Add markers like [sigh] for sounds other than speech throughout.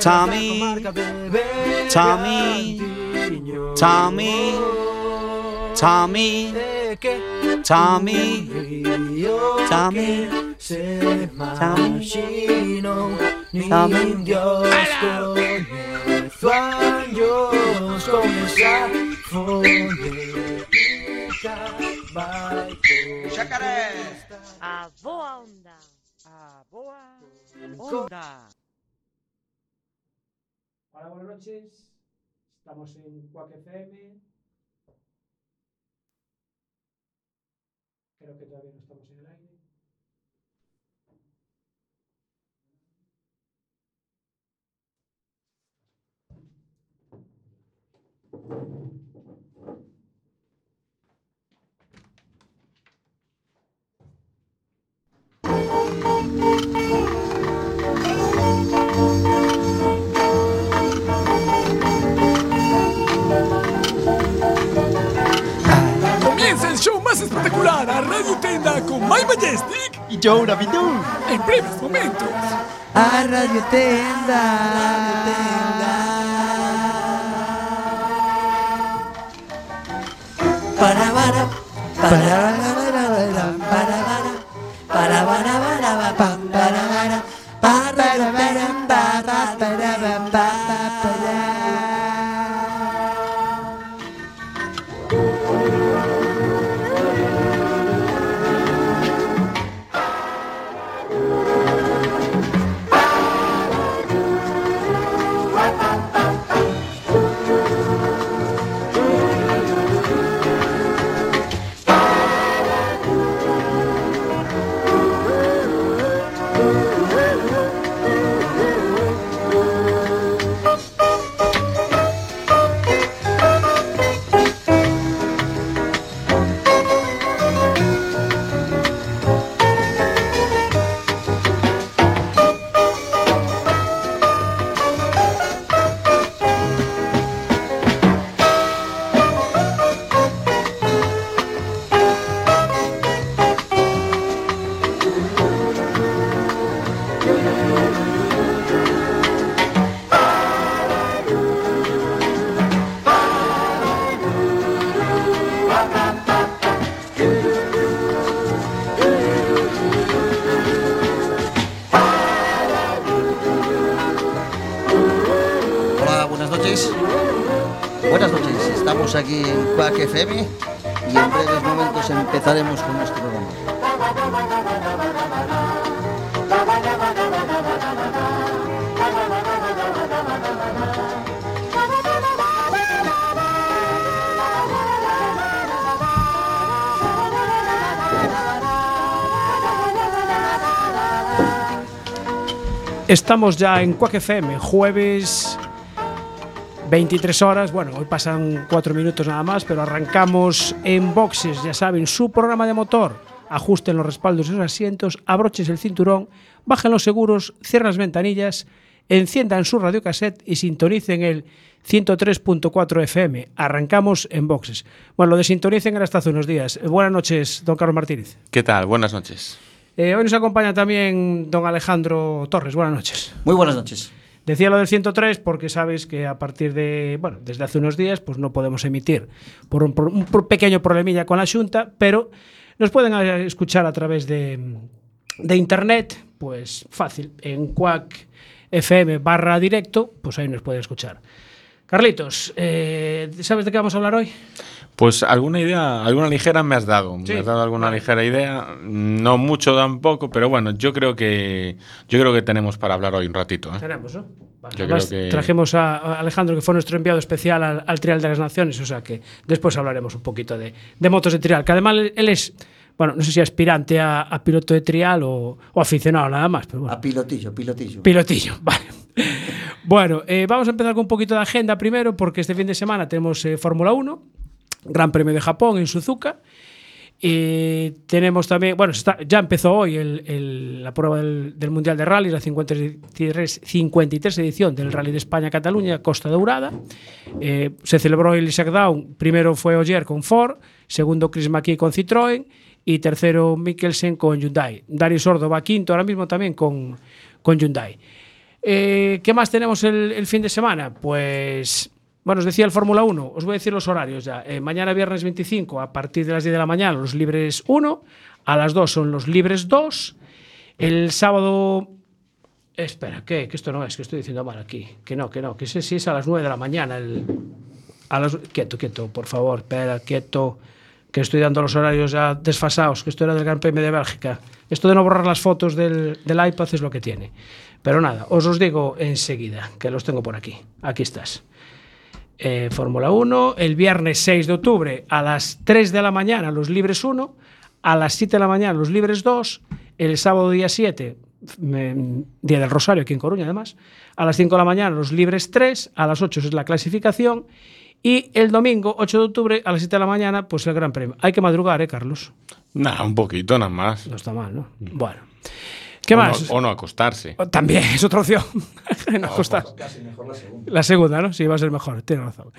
Tommy, Tommy, Tommy, Tommy, Tommy, Tommy, Tommy, Tommy, Jacaré! A boa onda! A boa onda! Hola, buenas noches. Estamos en Quack FM. Creo que todavía no estamos en el aire. A Radio Tenda con My Majestic y Joe Rabidou en breves momentos. A Radio Tenda. Para para para para para para para para para pam para para para para para para para para Estamos ya en Quack FM, jueves 23 horas. Bueno, hoy pasan 4 minutos nada más, pero arrancamos en boxes, ya saben, su programa de motor. Ajusten los respaldos de sus asientos, abrochen el cinturón, bajen los seguros, cierren las ventanillas, enciendan su radiocassette y sintonicen el 103.4 FM. Arrancamos en boxes. Bueno, lo de sintonicen era hasta hace unos días. Buenas noches, don Carlos Martínez. ¿Qué tal? Buenas noches. Eh, hoy nos acompaña tamún don Alejandro Torres. Buenas noches. Muy buenas noches. Decía lo del 103 porque sabes que a partir de, bueno, desde hace unos días pues no podemos emitir por un, por un por pequeño problemilla con la Xunta, pero nos pueden eh, escuchar a través de, de internet, pues fácil, en Quack FM barra directo, pues ahí nos pueden escuchar. Carlitos, eh, ¿sabes de qué vamos a hablar hoy? Pues alguna idea, alguna ligera me has dado. Sí. Me has dado alguna ligera idea. No mucho tampoco, pero bueno, yo creo que yo creo que tenemos para hablar hoy un ratito. ¿eh? Tenemos, ¿no? Vale, Yo además, creo que- Trajimos a a Alejandro, que fue nuestro enviado especial al, al Trial de las Naciones, o sea que después hablaremos un poquito de, de motos de trial, que además él es, bueno, no sé si aspirante a, a piloto de trial o, o aficionado nada más, pero bueno. A pilotillo, pilotillo. Pilotillo, [laughs] vale. Bueno, eh, vamos a empezar con un poquito de agenda primero, porque este fin de semana tenemos eh, Fórmula 1, Gran Premio de Japón en Suzuka. Y tenemos también, bueno, ya empezó hoy la prueba del, Mundial de Rally, la 53, 53 edición del Rally de España-Cataluña, Costa Dourada. Eh, se celebró el Isaac primero fue Ogier con Ford, segundo Chris McKee con Citroën y tercero Mikkelsen con Hyundai. Dario Sordo va quinto ahora mismo también con, con Hyundai. Eh, ¿Qué más tenemos el fin de semana? Pues, bueno, os decía el Fórmula 1, os voy a decir los horarios ya. Eh, mañana viernes 25, a partir de las 10 de la mañana, los libres 1, a las 2 son los libres 2, el sábado... Espera, ¿qué? Que esto no es, que estoy diciendo mal aquí. Que no, que no, que ese sí es a las 9 de la mañana. El, a las, quieto, quieto, por favor, espera, quieto, que estoy dando los horarios ya desfasados, que esto era del Gran Premio de Bélgica. Esto de no borrar las fotos del, del iPad es lo que tiene. Pero nada, os los digo enseguida, que los tengo por aquí. Aquí estás. Eh, Fórmula 1, el viernes 6 de octubre a las 3 de la mañana los libres 1, a las 7 de la mañana los libres 2, el sábado día 7, mm, día del Rosario aquí en Coruña además, a las 5 de la mañana los libres 3, a las 8 es la clasificación y el domingo 8 de octubre a las 7 de la mañana pues el Gran Premio. Hay que madrugar, ¿eh, Carlos? Nada, un poquito nada más. No está mal, ¿no? Bueno. ¿Qué o más? No, o no acostarse. También es otra opción. [laughs] No acostar. Casi mejor la segunda. La segunda, ¿no? Sí, va a ser mejor, tiene razón.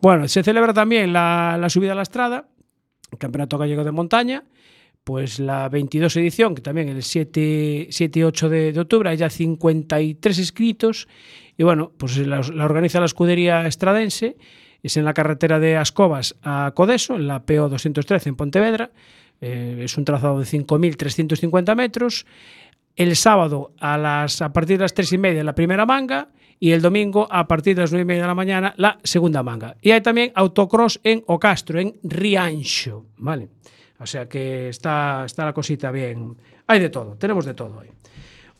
Bueno, se celebra también la, la subida a la estrada, el Campeonato Gallego de Montaña, pues la 22 edición, que también el 7, 7 y 8 de, de octubre, hay ya 53 inscritos, y bueno, pues la, la organiza la escudería estradense, es en la carretera de Ascobas a Codeso, en la PO 213 en Pontevedra, eh, es un trazado de 5.350 metros, el sábado a, las, a partir de las tres y media la primera manga y el domingo a partir de las nueve y media de la mañana la segunda manga. Y hay también autocross en Ocastro, en Riancho, ¿vale? O sea que está, está la cosita bien. Hay de todo, tenemos de todo hoy.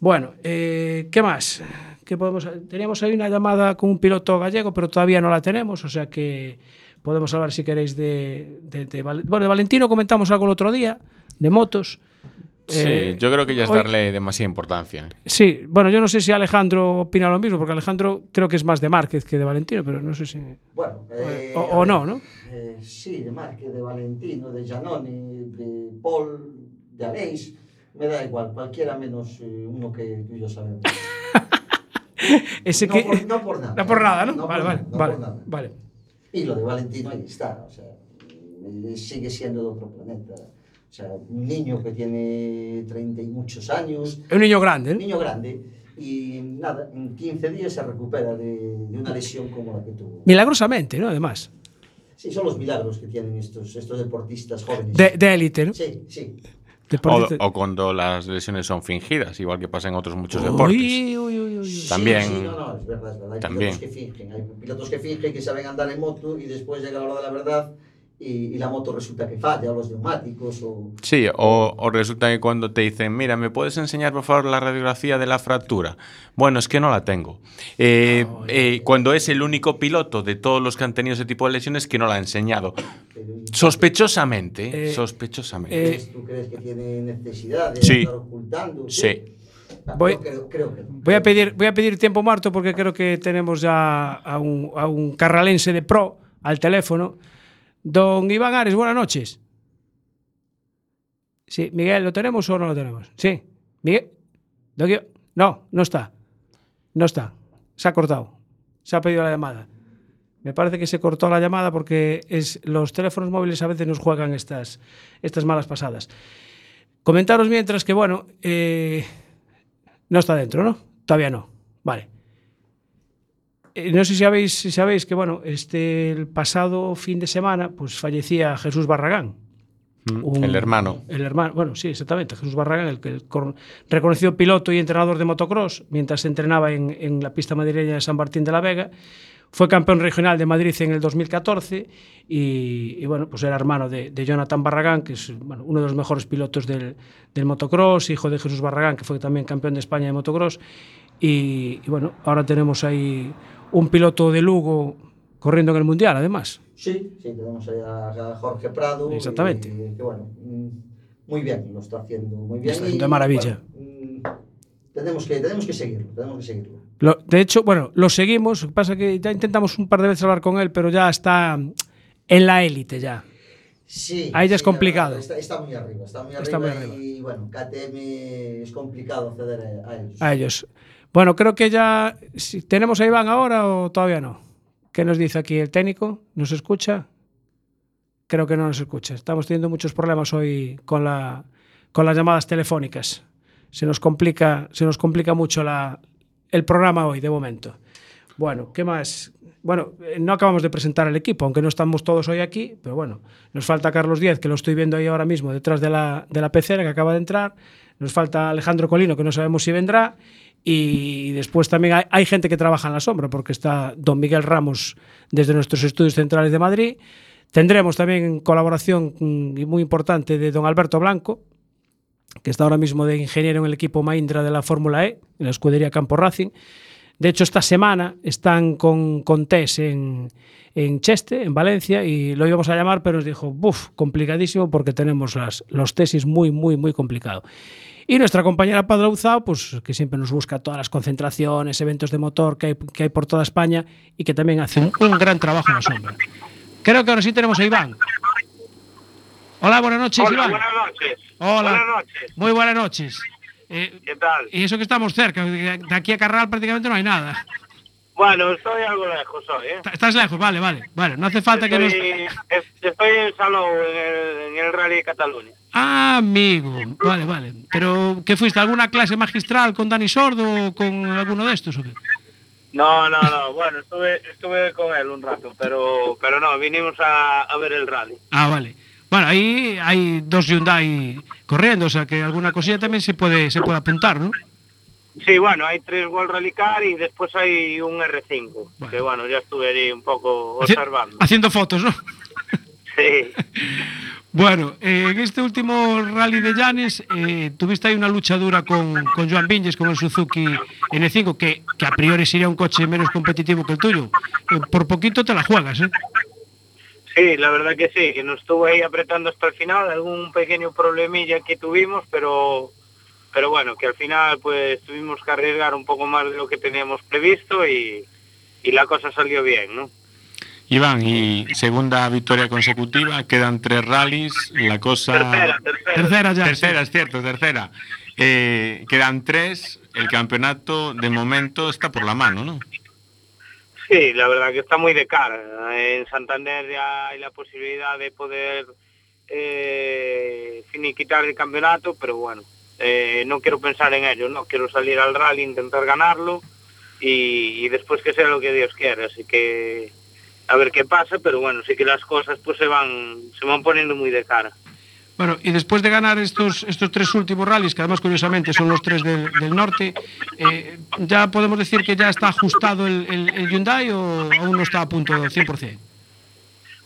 Bueno, eh, ¿qué más? ¿Qué podemos, teníamos ahí una llamada con un piloto gallego, pero todavía no la tenemos, o sea que podemos hablar si queréis de, de, de bueno, de Valentino comentamos algo el otro día, de motos. Sí, Eh, yo creo que ya es hoy- darle demasiada importancia. Sí, bueno, yo no sé si Alejandro opina lo mismo, porque Alejandro creo que es más de Márquez que de Valentino, pero no sé si. Bueno, eh, O- o ver, no, ¿no? eh, sí, de Márquez, de Valentino, de Giannoni, de Paul, de Aleix, me da igual, cualquiera menos eh, uno que tú y yo sabemos. [laughs] Ese no, que. por, no por nada. [laughs] No por nada, ¿no? No vale, por vale, nada, vale, por nada. vale. Y lo de Valentino ahí está, o sea, eh, sigue siendo de otro planeta. O sea, un niño que tiene 30 y muchos años, Es un niño grande, un ¿eh? niño grande, y nada, en 15 días se recupera de, de una lesión como la que tuvo. Milagrosamente, ¿no? Además. Sí, son los milagros que tienen estos, estos deportistas jóvenes. De de élite, ¿no? Sí, sí. O, o cuando las lesiones son fingidas, igual que pasa en otros muchos deportes. Uy, uy, uy, uy. Sí, También- sí, no, no, es verdad, es verdad. Hay También. pilotos que fingen, hay pilotos que fingen que saben andar en moto y después llega la hora de la verdad y, y la moto resulta que falla, o los neumáticos, o... Sí, o, o resulta que cuando te dicen, mira, ¿me puedes enseñar por favor la radiografía de la fractura? Bueno, es que no la tengo. Eh, eh, cuando es el único piloto de todos los que han tenido ese tipo de lesiones que no la ha enseñado. pero- Sospechosamente, Eh, sospechosamente. eh, ¿Tú crees que tiene necesidad de Sí. estar ocultando? Sí. Ah, Voy- no. Voy a pedir, voy a pedir tiempo, Marto, porque creo que tenemos ya a un, a un carralense de pro al teléfono. Don Iván Ares, buenas noches. Sí, Miguel, ¿lo tenemos o no lo tenemos? Sí. Miguel. No, no está. No está. Se ha cortado. Se ha pedido la llamada. Me parece que se cortó la llamada porque es, los teléfonos móviles a veces nos juegan estas, estas malas pasadas. Comentaros mientras que, bueno, eh, no está dentro, ¿no? Todavía no. Vale. Eh, no sé si sabéis, si sabéis que, bueno, este, el pasado fin de semana, pues fallecía Jesús Barragán. Mm, un- el hermano. El hermano, bueno, sí, exactamente. Jesús Barragán, el, el reconocido piloto y entrenador de motocross, mientras se entrenaba en, en la pista madrileña de San Martín de la Vega. Fue campeón regional de Madrid en el 2014 y, y, bueno, pues era hermano de, de Jonathan Barragán, que es bueno, uno de los mejores pilotos del, del motocross, hijo de Jesús Barragán, que fue también campeón de España de motocross. Y, y, bueno, ahora tenemos ahí un piloto de Lugo corriendo en el Mundial, además. Sí, sí, tenemos a, Jorge Prado. Exactamente. y que bueno, mm, muy bien, lo está haciendo muy bien. Está haciendo de maravilla. bueno, mm, tenemos, que, tenemos que seguirlo, tenemos que seguirlo. Lo- de hecho, bueno, lo seguimos. Lo que pasa que ya intentamos un par de veces hablar con él, pero ya está en la élite ya. Sí. Ahí ya es sí, complicado. Está, está muy arriba, está muy arriba. Está muy arriba. Y bueno, KTM es complicado acceder a, a ellos. A ellos. Bueno, creo que ya. ¿Tenemos a Iván ahora o todavía no? ¿Qué nos dice aquí el técnico? ¿Nos escucha? Creo que no nos escucha. Estamos teniendo muchos problemas hoy con, la, con las llamadas telefónicas. Se nos complica, se nos complica mucho el programa hoy, de momento. Bueno, ¿qué más? Bueno, eh, no acabamos de presentar el equipo, aunque no estamos todos hoy aquí, pero bueno, nos falta Carlos Díez, que lo estoy viendo ahí ahora mismo detrás de la, de la pecera que acaba de entrar. Nos falta Alejandro Colino, que no sabemos si vendrá. Y después también hay, hay gente que trabaja en la sombra, porque está don Miguel Ramos desde nuestros estudios centrales de Madrid. Tendremos también colaboración mm, muy importante de don Alberto Blanco, que está ahora mismo de ingeniero en el equipo Mahindra de la Fórmula E, en la escudería Campo Racing. De hecho, esta semana están con, con test en, en Cheste, en Valencia, y lo íbamos a llamar, pero nos dijo, buf, complicadísimo porque tenemos las, los tesis muy, muy, muy complicado. Y nuestra compañera Padre Uzao, pues que siempre nos busca todas las concentraciones, eventos de motor que hay, que hay por toda España y que también hace un, un gran trabajo en la sombra. Creo que ahora sí tenemos a Iván. Hola, buenas noches, Hola, Iván. buenas noches. Hola. Buenas noches. Muy buenas noches. Eh, ¿Qué tal? y eso que estamos cerca, de aquí a Carral prácticamente no hay nada. Bueno, estoy algo lejos hoy, ¿eh? Est- Estás lejos, vale, vale. Vale, no hace falta que nos... Estoy, es- estoy en Salou, en el, en el Rally de Cataluña. Ah, amigo. Vale, vale. Pero, ¿qué fuiste? ¿Alguna clase magistral con Dani Sordo o con alguno de estos? o qué? No, no, no. Bueno, estuve, estuve con él un rato, pero, pero no, vinimos a, a ver el rally. Ah, vale. Bueno, ahí hay dos Hyundai corriendo, o sea que alguna cosilla también se puede, se puede apuntar, ¿no? Sí, bueno, hay tres World Rally Car y después hay un R5, que bueno, ya estuve allí un poco Haci- observando. Haciendo fotos, ¿no? [laughs] Sí. Bueno, eh, en este último rally de Llanes eh, tuviste ahí una lucha dura con, con Joan Vinges, con el Suzuki N5, que, que a priori sería un coche menos competitivo que el tuyo. Eh, por poquito te la juegas, ¿eh? Sí, la verdad que sí, que nos estuvo ahí apretando hasta el final, algún pequeño problemilla que tuvimos, pero pero bueno, que al final pues tuvimos que arriesgar un poco más de lo que teníamos previsto y, y la cosa salió bien, ¿no? Iván, y segunda victoria consecutiva, quedan tres rallies, la cosa... Tercera, tercera. Tercera ya. Tercera, es cierto, tercera. Eh, quedan tres, el campeonato de momento está por la mano, ¿no? Sí, la verdad que está muy de cara. En Santander ya hay la posibilidad de poder eh, finiquitar el campeonato, pero bueno, eh, no quiero pensar en ello, no quiero salir al rally, intentar ganarlo y, y después que sea lo que Dios quiera. Así que a ver qué pasa, pero bueno, sí que las cosas pues se van se van poniendo muy de cara. Bueno, y después de ganar estos, estos tres últimos rallies, que además curiosamente son los tres del, del norte, eh, ¿ya podemos decir que ya está ajustado el, el- el Hyundai o aún no está a punto del 100%?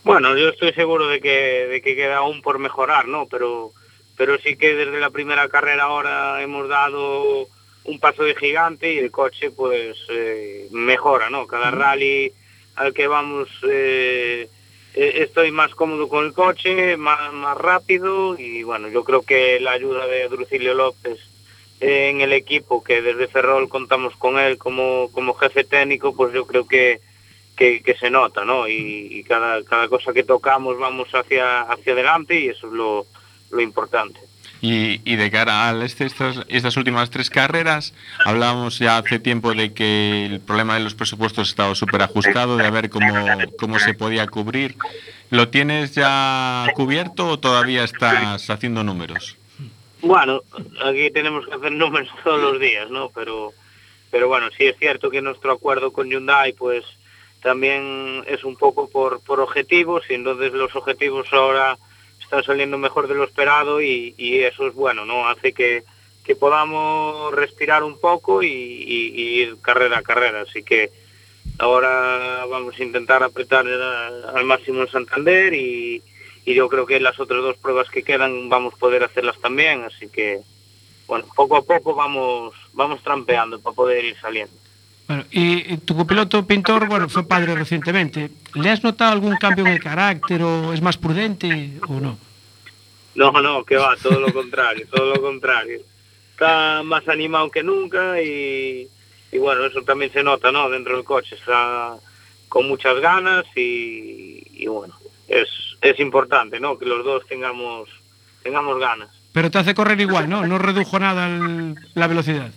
Bueno, yo estoy seguro de que, de que queda aún por mejorar, ¿no? Pero, pero sí que desde la primera carrera ahora hemos dado un paso de gigante y el coche pues eh, mejora, ¿no? Cada rally al que vamos eh, eh, estoy más cómodo con el coche, más, más rápido y bueno, yo creo que la ayuda de Drucilio López en el equipo, que desde Ferrol contamos con él como, como jefe técnico, pues yo creo que, que, que se nota, ¿no? Y, y cada, cada cosa que tocamos vamos hacia, hacia adelante y eso es lo, lo importante. Y, y de cara a este- estas, estas últimas tres carreras, hablábamos ya hace tiempo de que el problema de los presupuestos estaba súper ajustado, de a ver cómo, cómo se podía cubrir. ¿Lo tienes ya cubierto o todavía estás haciendo números? Bueno, aquí tenemos que hacer números todos los días, ¿no? Pero, pero bueno, sí es cierto que nuestro acuerdo con Hyundai, pues también es un poco por, por objetivos y entonces los objetivos ahora están saliendo mejor de lo esperado y, eso es bueno, ¿no? Hace que, que podamos respirar un poco y, ir carrera a carrera. Así que ahora vamos a intentar apretar al máximo en Santander y, y yo creo que las otras dos pruebas que quedan vamos a poder hacerlas también. Así que, bueno, poco a poco vamos, vamos trampeando para poder ir saliendo. Bueno, y, y tu copiloto Pintor, bueno, fue padre recientemente. ¿Le has notado algún cambio en el carácter o es más prudente o no? No, no, que va, todo lo contrario, todo lo contrario. Está más animado que nunca y, y bueno, eso también se nota, ¿no? Dentro del coche, está con muchas ganas y, y bueno, es, es importante, ¿no? Que los dos tengamos tengamos ganas. Pero te hace correr igual, ¿no? No redujo nada el- la velocidad.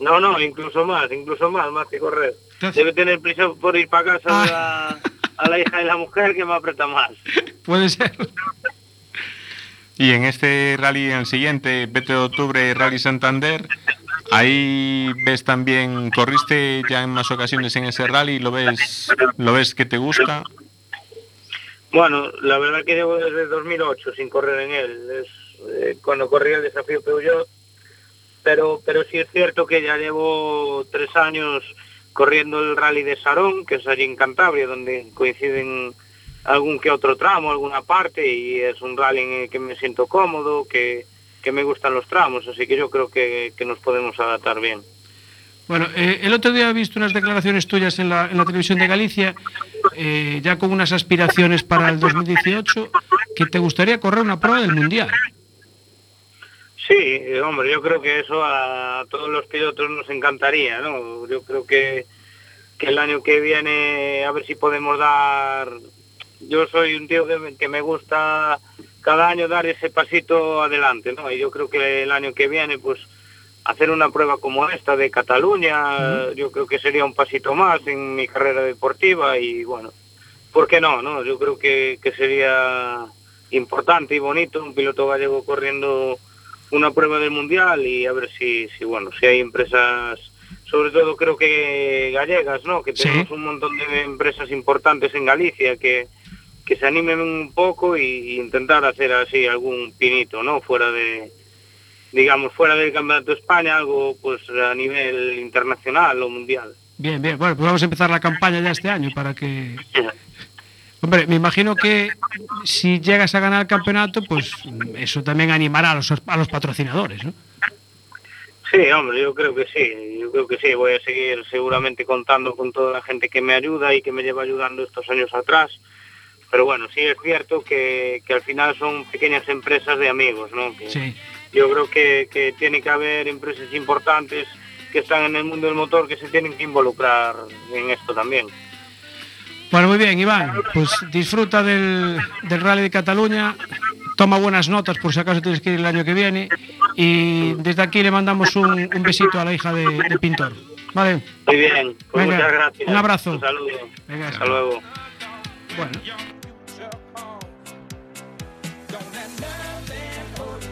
No, no, incluso más, incluso más, más que correr. Entonces- Debe tener prisa por ir para casa a, la, a la hija de la mujer que me aprieta más. [laughs] Puede ser. Y en este rally, en el siguiente, 20 de octubre, Rally Santander, ahí ves también, corriste ya en más ocasiones en ese rally, lo ves, lo ves que te gusta. Bueno, la verdad que llevo desde 2008 sin correr en él. Es eh, cuando corrí el desafío Peugeot. Pero, pero sí es cierto que ya llevo tres años corriendo el rally de Sarón, que es allí en Cantabria, donde coinciden algún que otro tramo, alguna parte, y es un rally en el que me siento cómodo, que, que me gustan los tramos, así que yo creo que, que nos podemos adaptar bien. Bueno, eh, el otro día he visto unas declaraciones tuyas en la, en la televisión de Galicia, eh, ya con unas aspiraciones para el 2018, que te gustaría correr una prueba del Mundial. Sí, eh, hombre, yo creo que eso a todos los pilotos nos encantaría, ¿no? Yo creo que, que el año que viene a ver si podemos dar... Yo soy un tío que me, que me gusta cada año dar ese pasito adelante, ¿no? Y yo creo que el año que viene, pues hacer una prueba como esta de Cataluña, yo creo que sería un pasito más en mi carrera deportiva y bueno, ¿por qué no? no? Yo creo que, que sería importante y bonito un piloto gallego corriendo una prueba del mundial y a ver si, si bueno, si hay empresas, sobre todo creo que gallegas, ¿no? Que Sí. tenemos un montón de empresas importantes en Galicia que, que se animen un poco y, y intentar hacer así algún pinito, ¿no? Fuera de, digamos, fuera del Campeonato de España, algo pues a nivel internacional o mundial. Bien, bien. Bueno, pues vamos a empezar la campaña ya este año para que... Hombre, me imagino que si llegas a ganar el campeonato, pues eso también animará a los, a los patrocinadores, ¿no? Sí, hombre, yo creo que sí, yo creo que sí, voy a seguir seguramente contando con toda la gente que me ayuda y que me lleva ayudando estos años atrás, pero bueno, sí es cierto que, que al final son pequeñas empresas de amigos, ¿no? Que Sí. Yo creo que, que tiene que haber empresas importantes que están en el mundo del motor que se tienen que involucrar en esto también. Bueno, muy bien, Iván. Pues disfruta del, del Rally de Cataluña. Toma buenas notas por si acaso tienes que ir el año que viene. Y desde aquí le mandamos un, un besito a la hija de, de Pintor. Vale. Muy bien, pues Venga, muchas gracias. un abrazo. Un saludo. Venga, Hasta luego. Bueno.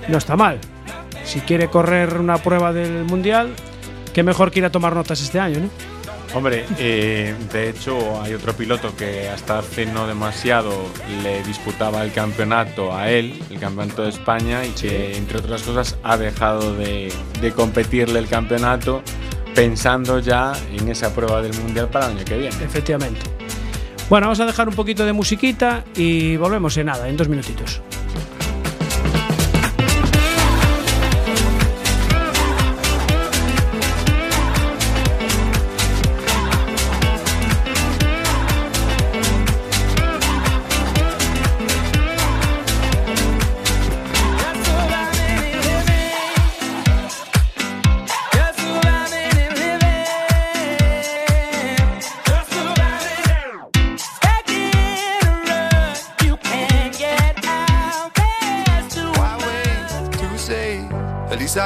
No está mal. Si quiere correr una prueba del Mundial, qué mejor que ir a tomar notas este año, ¿no? Hombre, eh, de hecho hay otro piloto que hasta hace no demasiado le disputaba el campeonato a él, el campeonato de España, y que entre otras cosas ha dejado de, de competirle el campeonato pensando ya en esa prueba del Mundial para el año que viene. Efectivamente. Bueno, vamos a dejar un poquito de musiquita y volvemos en nada, en dos minutitos.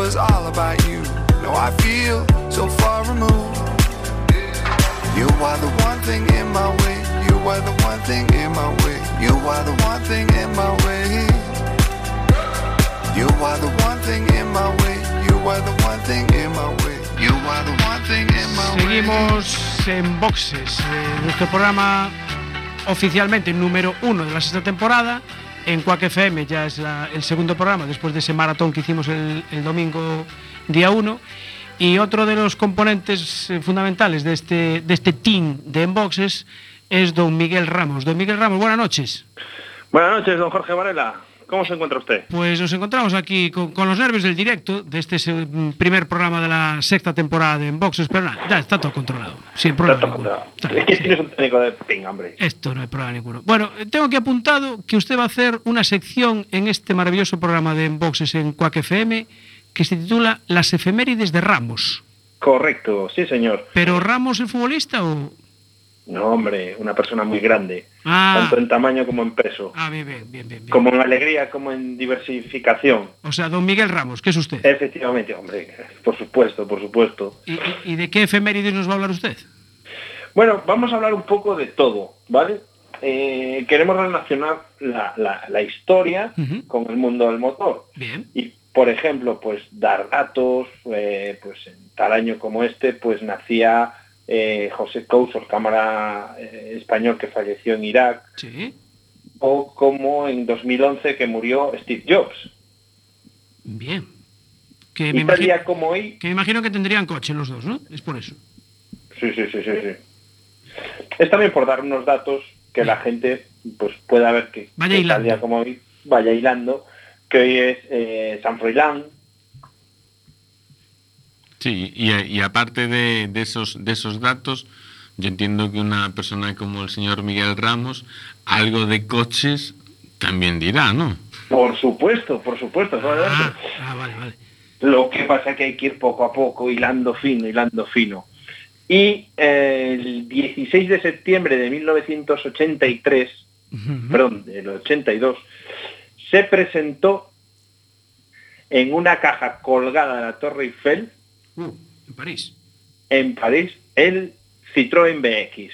Was all about you. Now I feel so far removed. You are the one thing in my way. You are the one thing in my way. You are the one thing in my way. You are the one thing in my way. You are the one thing in my way. You are the one thing in my way. Seguimos en boxes, eh, nuestro programa oficialmente número uno de la sexta temporada. En Quack FM ya es el segundo programa después de ese maratón que hicimos el, el domingo día 1. Y otro de los componentes eh, fundamentales de este, de este team de Enboxes es don Miguel Ramos. Don Miguel Ramos, buenas noches. Buenas noches, don Jorge Varela. ¿Cómo se encuentra usted? Pues nos encontramos aquí con, con los nervios del directo de este se- primer programa de la sexta temporada de Enboxes, pero nada, ya está todo controlado, sin problema ninguno. [laughs] Es que tienes un técnico de ping, hombre. Esto no hay problema ninguno. Bueno, tengo que apuntado que usted va a hacer una sección en este maravilloso programa de Enboxes en Quack FM que se titula Las efemérides de Ramos. Correcto, sí, señor. ¿Pero Ramos el futbolista o...? No, hombre, una persona muy grande. Ah. Tanto en tamaño como en peso. Ah, bien, bien, bien, bien. Como en alegría, como en diversificación. O sea, don Miguel Ramos, ¿qué es usted? Efectivamente, hombre. Por supuesto, por supuesto. ¿Y, y- y de qué efemérides nos va a hablar usted? Bueno, vamos a hablar un poco de todo, ¿vale? Eh, queremos relacionar la, la- la historia con el mundo del motor. Bien. Y, por ejemplo, pues dar datos, eh, pues en tal año como este, pues nacía eh, José Couso, el cámara eh, español que falleció en Irak, Sí. o como en 2011 que murió Steve Jobs. Bien. Que me, imagino, como hoy, que me imagino que tendrían coche los dos, ¿no? Es por eso. sí, sí, sí, sí, sí. Es también por dar unos datos que la gente pues pueda ver que, Vaya que tal hilando. día como hoy vaya hilando, que hoy es eh, San Froilán, Sí, y, y aparte de, de esos, de esos datos, yo entiendo que una persona como el señor Miguel Ramos, algo de coches también dirá, ¿no? Por supuesto, por supuesto. Ah, ah, vale, vale. Lo que pasa es que hay que ir poco a poco, hilando fino, hilando fino. Y eh, el 16 de septiembre de 1983, Ujú. perdón, del 82, se presentó en una caja colgada de la Torre Eiffel Uh, en París. en París el Citroën BX.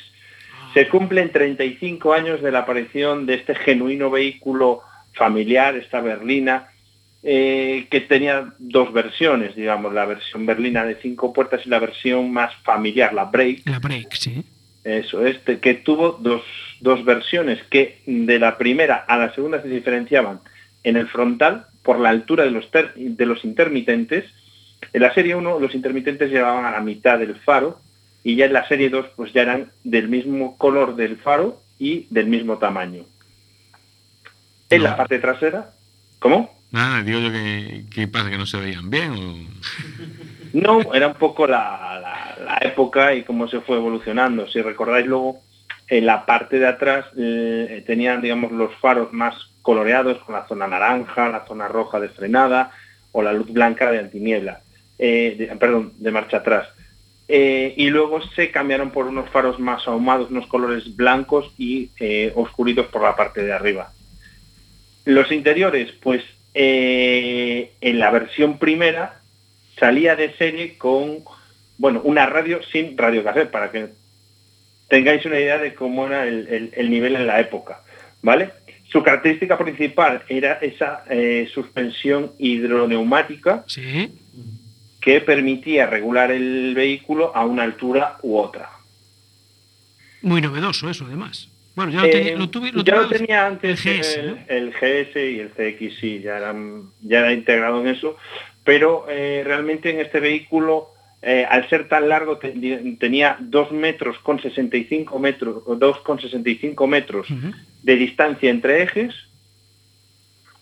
Se cumplen 35 años de la aparición de este genuino vehículo familiar, esta berlina, eh, que tenía dos versiones, digamos, la versión berlina de cinco puertas y la versión más familiar, la Break, La break, sí. eso, este, que tuvo dos, dos versiones que de la primera a la segunda se diferenciaban en el frontal por la altura de los, ter- de los intermitentes. En la serie 1 los intermitentes llegaban a la mitad del faro y ya en la serie 2 pues ya eran del mismo color del faro y del mismo tamaño. En la parte trasera, ¿cómo? Nada, digo yo que, que pasa que no se veían bien. o- [laughs] No, era un poco la, la- la época y cómo se fue evolucionando. Si recordáis luego, en la parte de atrás eh, tenían, digamos, los faros más coloreados con la zona naranja, la zona roja de frenada o la luz blanca de antiniebla, eh, perdón, de marcha atrás. Eh, y luego se cambiaron por unos faros más ahumados, unos colores blancos y eh, oscuritos por la parte de arriba. Los interiores, pues eh, en la versión primera salía de serie con, bueno, una radio sin radio cassette, para que tengáis una idea de cómo era el, el- el nivel en la época, ¿vale? Su característica principal era esa suspensión hidroneumática Sí. Que permitía regular el vehículo a una altura u otra. Muy novedoso eso, además. Bueno, ya lo, Eh, tenía, lo tuve, lo ya lo tenía antes el GS, el, ¿no? el GS y el CX, sí, ya, eran, ya era integrado en eso, pero eh, realmente en este vehículo, eh, al ser tan largo, te- tenía 2 metros con 65 metros, o 2,65 metros Ujú. de distancia entre ejes,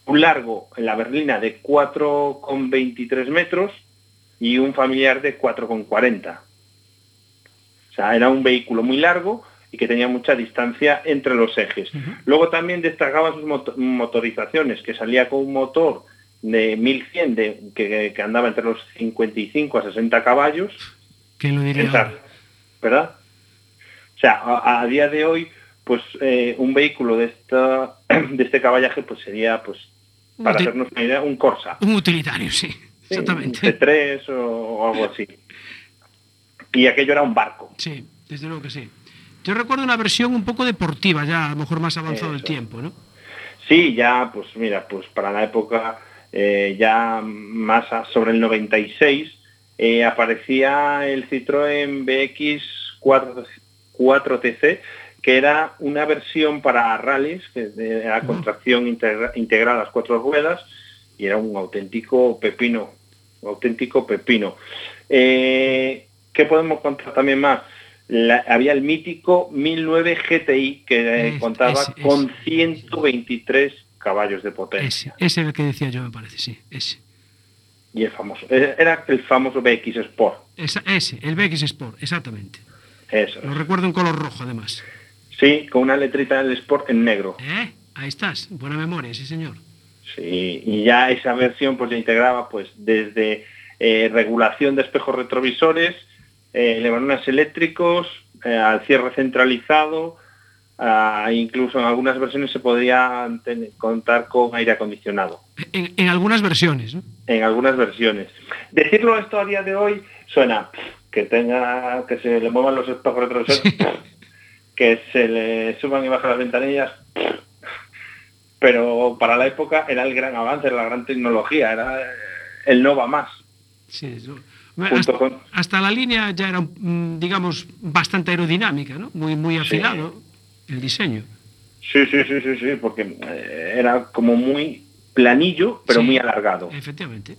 un largo en la berlina de 4,23 metros y un familiar de 4,40. O sea, era un vehículo muy largo y que tenía mucha distancia entre los ejes. Luego también destacaban sus moto- motorizaciones, que salía con un motor de 1100 de, que, que andaba entre los 55 a 60 caballos, ¿Quién lo diría? ¿verdad? O sea, a, a día de hoy, pues eh, un vehículo de esta [clears throat] de este caballaje pues sería pues para hacernos una idea un Corsa, Un utilitario, sí. Exactamente. un T3 o, o algo así. Y aquello era un barco. Sí, desde luego que sí. Yo recuerdo una versión un poco deportiva, ya a lo mejor más avanzado el Eso. tiempo, ¿no? Sí, ya, pues mira, pues para la época, eh, ya más a- sobre el 96, eh, aparecía el Citroën BX 4, 4TC, que era una versión para rallies, que era con tracción integra- integrada a las cuatro ruedas, y era un auténtico pepino, un auténtico pepino. Eh, ¿Qué podemos contar también más? La- había el mítico 1009 GTI que eh, Ese, contaba ese, con ese. 123 caballos de potencia. Ese, era el que decía yo, me parece, sí. Ese. Y el famoso, eh, era el famoso BX Sport. Esa- ese, el BX Sport, exactamente. Eso. Lo recuerdo en color rojo, además. Sí, con una letrita del Sport en negro. ¿Eh? Ahí estás, buena memoria, sí, señor. Sí, y ya esa versión pues ya integraba pues desde eh, regulación de espejos retrovisores, eh, levarones eléctricos, eh, al cierre centralizado, incluso en algunas versiones se podría contar con aire acondicionado. En, en algunas versiones, ¿no? en algunas versiones. Decirlo esto a día de hoy suena que tenga que se le muevan los espejos retrovisores, que se le suban y bajen las ventanillas, pero para la época era el gran avance, era la gran tecnología, era eh, el no va más. Sí, eso. Hasta, con- hasta la línea ya era, digamos, bastante aerodinámica, ¿no? Muy, muy afilado el diseño. Sí, sí, sí, sí, sí, porque eh, era como muy planillo, pero Sí. muy alargado. Efectivamente.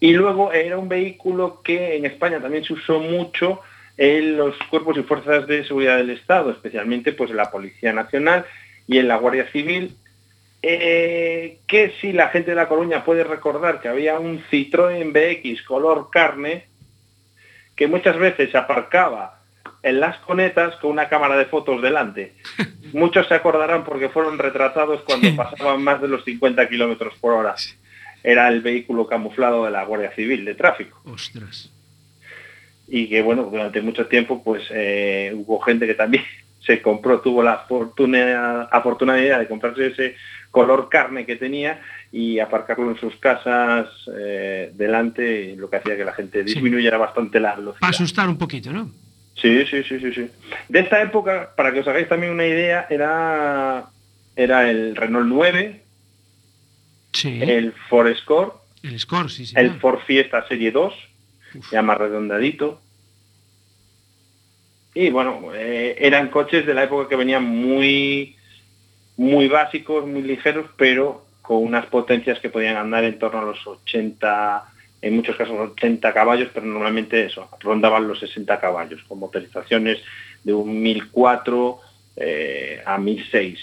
Y luego era un vehículo que en España también se usó mucho en los cuerpos y fuerzas de seguridad del Estado, especialmente pues en la Policía Nacional y en la Guardia Civil, eh, que si la gente de La Coruña puede recordar que había un Citroën BX color carne que muchas veces se aparcaba en las conetas con una cámara de fotos delante. [laughs] Muchos se acordarán porque fueron retratados cuando pasaban más de los 50 kilómetros por hora. Era el vehículo camuflado de la Guardia Civil de Tráfico. Ostras. Y que, bueno, durante mucho tiempo, pues eh, hubo gente que también [laughs] se compró, tuvo la fortuna, afortunadad de comprarse ese color carne que tenía y aparcarlo en sus casas eh, delante, lo que hacía que la gente Sí. disminuyera bastante la velocidad. Para asustar un poquito, ¿no? Sí, sí, sí, sí, sí. De esta época, para que os hagáis también una idea, era, era el Renault 9, Sí. el Ford Escort, El Score, sí, el. Ford Fiesta Serie 2, Uf. ya más redondadito. Y bueno, eh, eran coches de la época que venían muy, muy básicos, muy ligeros, pero con unas potencias que podían andar en torno a los 80, en muchos casos 80 caballos, pero normalmente eso, rondaban los 60 caballos, con motorizaciones de un 1004 eh, a 1006.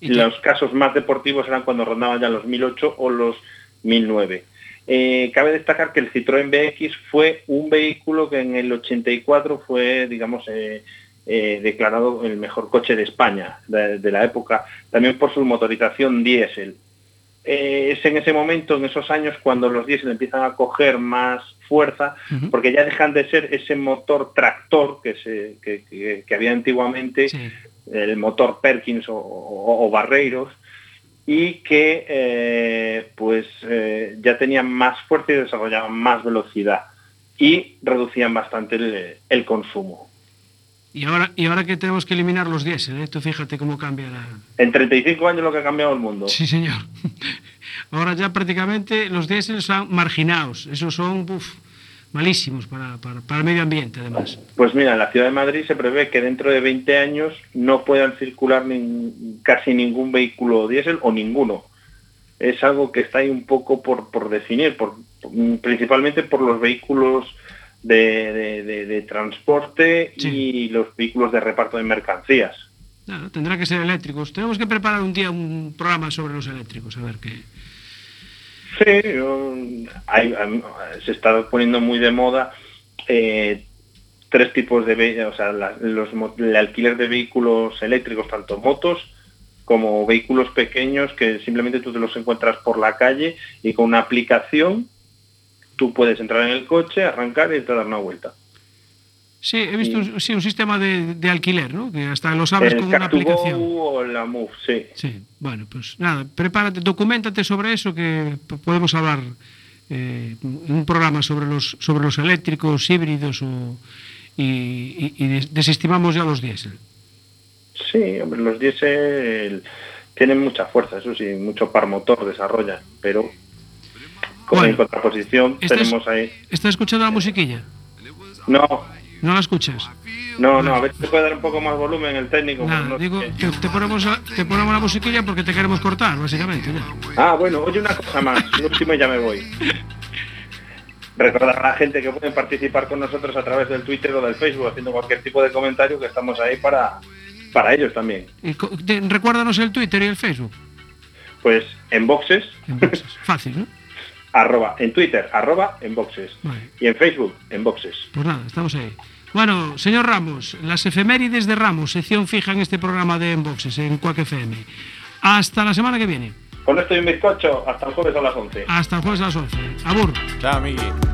Y te- Los casos más deportivos eran cuando rondaban ya los 1008 o los 1009. Eh, cabe destacar que el Citroën BX fue un vehículo que en el 84 fue, digamos, eh, eh, declarado el mejor coche de España de, de la época, también por su motorización diésel. Eh, es en ese momento, en esos años, cuando los diésel empiezan a coger más fuerza, porque ya dejan de ser ese motor tractor que, se, que, que- que había antiguamente, Sí. el motor Perkins o, o- o Barreiros y que eh, pues ya tenían más fuerza y desarrollaban más velocidad y reducían bastante el, el consumo. Y ahora, y ahora que tenemos que eliminar los diésel, ¿eh? Tú fíjate cómo cambia la... En 35 años lo que ha cambiado el mundo. Sí, señor. [laughs] Ahora ya prácticamente los diésel son marginados. Esos son uf, malísimos para, para, para el medio ambiente, además. Pues mira, en la ciudad de Madrid se prevé que dentro de 20 años no puedan circular casi ningún vehículo diésel o ninguno. Es algo que está ahí un poco por, por definir, por, principalmente por los vehículos de, de- de- de transporte Sí. y los vehículos de reparto de mercancías. Claro, tendrá que ser eléctricos. Tenemos que preparar un día un programa sobre los eléctricos, a ver qué... Sí, yo- hay- hay- se está poniendo muy de moda eh, tres tipos de, o sea, la- los, el alquiler de vehículos eléctricos, tanto motos como vehículos pequeños que simplemente tú te los encuentras por la calle y con una aplicación tú puedes entrar en el coche, arrancar y te dar una vuelta. Sí, he visto un, sí, un sistema de, de alquiler, ¿no? Que hasta lo sabes con una Car2Go aplicación. o la Move, sí. Sí, bueno, pues nada, prepárate, documentate sobre eso que podemos hablar eh, un programa sobre los sobre los eléctricos híbridos o, y, y- y des- desestimamos ya los diésel. Sí, hombre, los diésel tienen mucha fuerza, eso sí, mucho par motor desarrollan, pero como Bueno, en contraposición ¿estás- tenemos ahí... ¿Estás escuchando la musiquilla? No, ¿No la escuchas? no, no, a ver si te puede dar un poco más volumen el técnico. No digo, te, te ponemos la, te ponemos la musiquilla porque te queremos cortar, básicamente. Ah, bueno, oye una cosa más, [laughs] lo último y ya me voy. Recordar a la gente que pueden participar con nosotros a través del Twitter o del Facebook haciendo cualquier tipo de comentario que estamos ahí para, para ellos también. Y recuérdanos el Twitter y el Facebook. Pues en boxes, En boxes. Fácil, ¿no? Arroba, en Twitter, arroba en boxes. Vale. Y en Facebook, en boxes. Pues nada, estamos ahí. Bueno, señor Ramos, las efemérides de Ramos, sección fija en este programa de Enboxes, en Quack FM. Hasta la semana que viene. Con esto y un bizcocho, hasta el jueves a las 11. Hasta el jueves a las 11. Abur. Chao, amigui.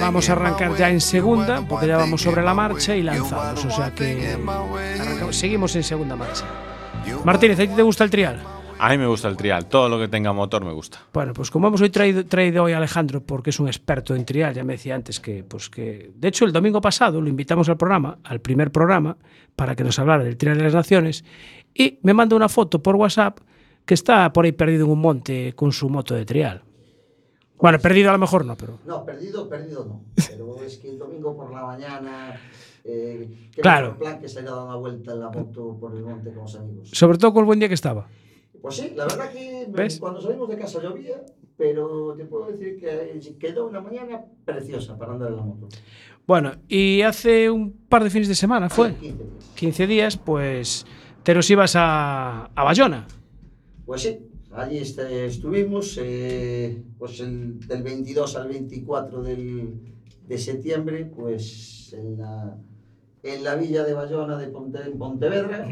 Vamos a arrancar ya en segunda, porque ya vamos sobre la marcha y lanzamos. O sea que arrancamos- seguimos en segunda marcha. Martínez, ¿a ti te gusta el trial? A mí me gusta el trial. Todo lo que tenga motor me gusta. Bueno, pues como hemos hoy traído, traído hoy a Alejandro, porque es un experto en trial, ya me decía antes que, pues que, de hecho, el domingo pasado lo invitamos al programa, al primer programa, para que nos hablara del trial de las naciones, y me manda una foto por WhatsApp que está por ahí perdido en un monte con su moto de trial. Bueno, perdido a lo mejor no, pero No, perdido, perdido no. [laughs] Pero es que el domingo por la mañana. Eh, Claro. mejor plan que salir a dar una vuelta en la moto por el monte con los amigos. sobre todo con el buen día que estaba. Pues sí, la verdad que cuando salimos de casa llovía, pero te puedo decir que quedó una mañana preciosa para andar en la moto. Bueno, y hace un par de fines de semana fue, 15 días. 15 días, pues te los ibas a, a Bayona. Pues sí, allí este- estuvimos eh, pues el- del 22 al 24 del- de septiembre, pues en la, en la villa de Bayona de Ponte, en Pontevedra,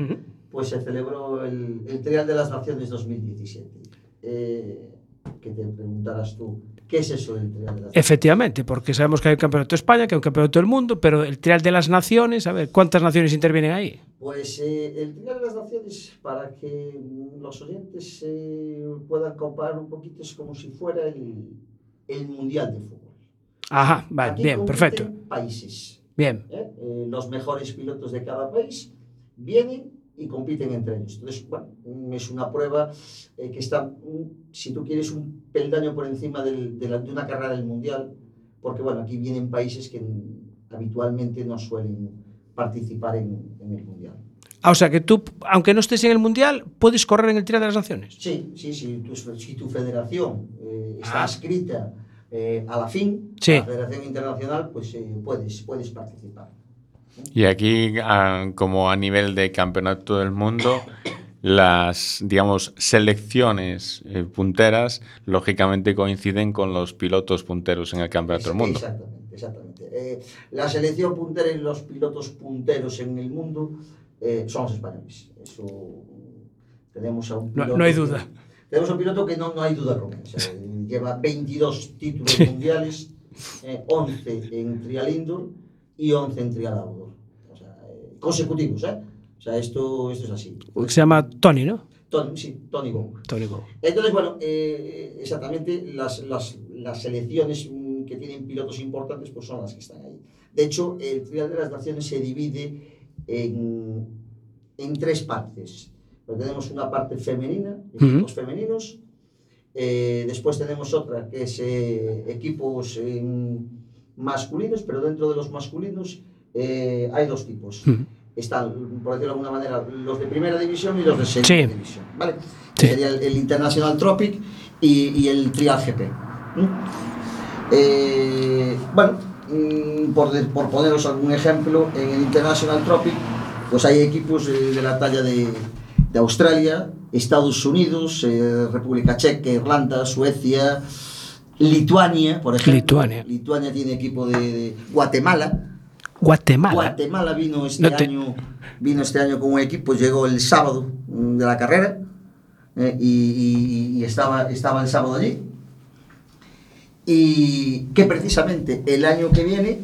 pues se celebró el, el Trial de las Naciones 2017. Eh, que te preguntarás tú, ¿qué es eso del Trial de las Naciones? Efectivamente, porque sabemos que hay un campeonato de España, que hay un campeonato del mundo, pero el trial de las naciones, a ver, ¿cuántas naciones intervienen ahí? Pues eh, el Trial de las Naciones, para que los oyentes eh, puedan comparar un poquito, es como si fuera el, el Mundial de Fútbol. Ajá, vale, Aquí bien, perfecto. países. Bien, ¿eh? Eh, los mejores pilotos de cada país vienen y compiten entre ellos. Entonces, bueno, es una prueba eh, que está, mm, si tú quieres, un peldaño por encima del- de, la- de una carrera del Mundial, porque bueno, aquí vienen países que habitualmente no suelen participar en, en el Mundial. Ah, o sea que tú, aunque no estés en el mundial, puedes correr en el trial de las naciones. Sí, sí, sí, tu, si tu federación eh, está Ah. adscrita eh, a la FIN, Sí. a la Federación Internacional, pues eh, puedes, puedes participar. Y aquí, ah, como a nivel de campeonato del mundo, las, digamos, selecciones eh, punteras, lógicamente coinciden con los pilotos punteros en el campeonato del mundo. Exactamente, exactamente. Eh, la selección puntera y los pilotos punteros en el mundo eh, son los españoles. Eso tenemos a un No, piloto no hay que- duda. tenemos un piloto que no, no hay duda con él. O sea, lleva 22 títulos mundiales, eh, 11 en trial indoor y 11 en trial outdoor. Consecutivos, ¿eh? O sea, esto, esto es así. Se llama Tony, ¿no? Tony, sí, Tony Gong. Tony Go. Entonces, bueno, eh, exactamente las, las, las selecciones mm, que tienen pilotos importantes pues son las que están ahí. De hecho, el Trial de las Naciones se divide en, en tres partes. Pues tenemos una parte femenina, equipos femeninos, eh, después tenemos otra que es eh, equipos masculinos, pero dentro de los masculinos eh, hay dos tipos. Están, por decirlo de alguna manera, los de primera división y los de segunda Sí. división. ¿vale? Sería el, el International Tropic y, y el Trial GP. ¿m? Eh, bueno, mm, por, de- por poneros algún ejemplo, en el International Tropic pues hay equipos eh, de la talla de, de Australia, Estados Unidos, eh, República Checa, Irlanda, Suecia, Lituania, por ejemplo. Lituania. Lituania tiene equipo de, de Guatemala. Guatemala. Guatemala vino este No te- año vino este año con un equipo, llegó el sábado mm, de la carrera eh, y, y- y estaba, estaba el sábado allí. Y que precisamente el año que viene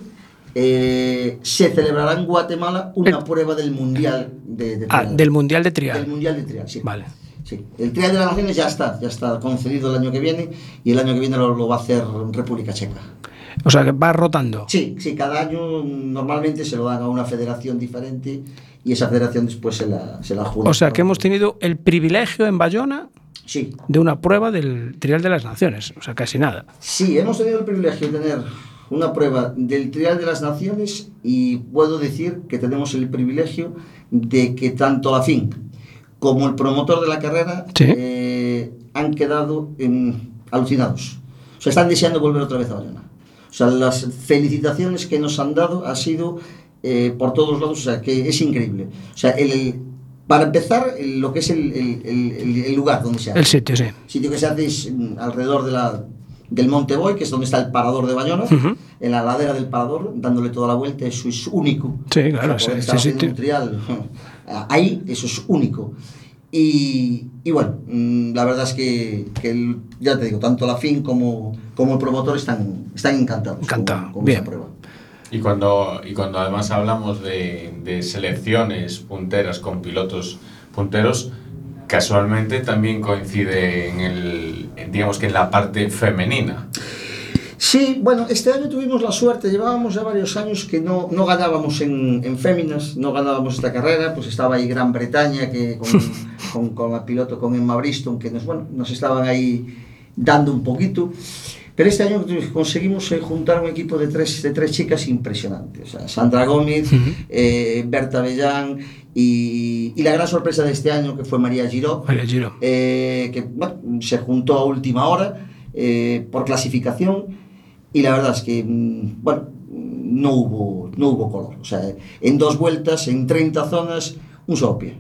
eh, se celebrará en Guatemala una prueba del Mundial de, de Ah, del Mundial de Del Trial. Mundial de Trial, sí. Vale. Sí. El Trial de las Naciones ya está, ya está concedido el año que viene y el año que viene lo, lo va a hacer República Checa. O sea, que va rotando. Sí, sí, cada año normalmente se lo dan a una federación diferente y esa federación después se la, se la jura. O sea, que hemos tenido el privilegio en Bayona Sí. de una prueba del Trial de las Naciones. O sea, casi nada. Sí, hemos tenido el privilegio de tener una prueba del Trial de las Naciones y puedo decir que tenemos el privilegio de que tanto la FIN como el promotor de la carrera Sí. eh, han quedado alucinados. O sea, están deseando volver otra vez a Bayona. O sea, las felicitaciones que nos han dado ha sido eh, por todos lados, o sea, que es increíble. O sea, el, para empezar, el- lo que es el, el- el- lugar donde se hace El sitio, sí. sitio que se hace es mm, alrededor de la, del Monte Boy, que es donde está el parador de Bayona, Ujú. en la ladera del parador, dándole toda la vuelta, eso es único. Sí, claro, O sea, sitio- un trial [laughs] ahí, eso es único. Y, y bueno, mm, la verdad es que, que el- ya te digo, tanto la FIN como, como el promotor están, están encantados Encantado, con, con bien. esa prueba. Y cuando, y cuando además hablamos de, de selecciones punteras con pilotos punteros, casualmente también coincide en el, digamos que en la parte femenina. Sí, bueno, este año tuvimos la suerte, llevábamos ya varios años que no, no ganábamos en, en féminas, no ganábamos esta carrera, pues estaba ahí Gran Bretaña que con, [laughs] con, con el piloto, con Emma Briston, que nos, bueno, nos estaban ahí dando un poquito. Pero este año conseguimos eh, juntar un equipo de tres, de tres chicas impresionantes. O sea, Sandra Gómez, eh, Berta Bellán y, y la gran sorpresa de este año que fue María Giró, María Giro. eh, que bueno, se juntó a última hora eh, por clasificación y la verdad es que mm, bueno, no hubo, no hubo color. O sea, en dos vueltas, en 30 zonas, un solo pie.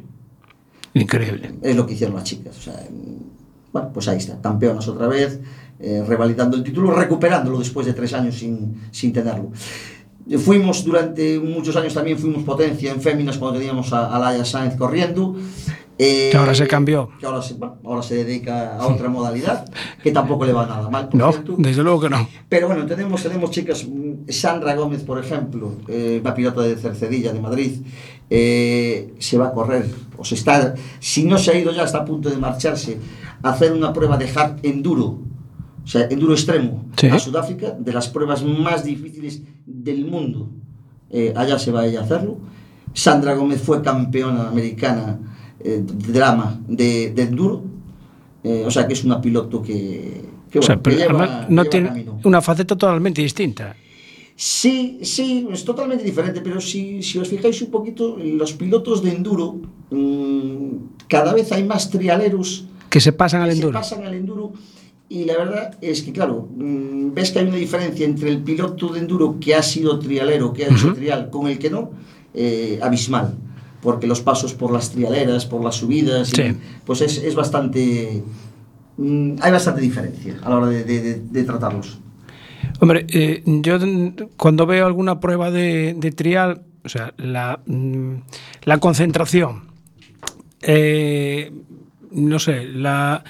Increíble. Es lo que hicieron las chicas. O sea, mm, bueno, pues ahí está, campeonas otra vez, eh, revalidando el título, recuperándolo después de tres años sin, sin tenerlo. Eh, Fuimos durante muchos años también, fuimos potencia en féminas cuando teníamos a, a Laia Sáenz corriendo. Eh, Que ahora se cambió. Que ahora se, bueno, ahora se dedica a otra modalidad, que tampoco le va nada mal. por No, cierto. desde luego que no. Pero bueno, tenemos, tenemos chicas, mm, Sandra Gómez, por ejemplo, eh, una pilota de Cercedilla, de Madrid, eh, se va a correr, o se está, si no se ha ido ya, está a punto de marcharse, a hacer una prueba de hard enduro, o sea, enduro extremo, Sí. a Sudáfrica, de las pruebas más difíciles del mundo. Eh, allá se va ella a hacerlo. Sandra Gómez fue campeona americana eh, de drama de, de enduro, eh, o sea que es una piloto que, que, O sea, bueno, que pero lleva- no lleva tiene camino. una faceta totalmente distinta. Sí, sí, es totalmente diferente, pero si, si os fijáis un poquito, los pilotos de enduro, mm, cada vez hay más trialeros Que se pasan al que se enduro. pasan al enduro y la verdad es que, claro, mm, ves que hay una diferencia entre el piloto de enduro que ha sido trialero, que ha hecho trial, con el que no, eh, abismal, porque los pasos por las trialeras, por las subidas, y, pues es, es bastante... mm, hay bastante diferencia a la hora de, de- de- de tratarlos. Hombre, eh, yo cuando veo alguna prueba de, de trial, o sea, la, mm, la concentración, eh, no sé, la...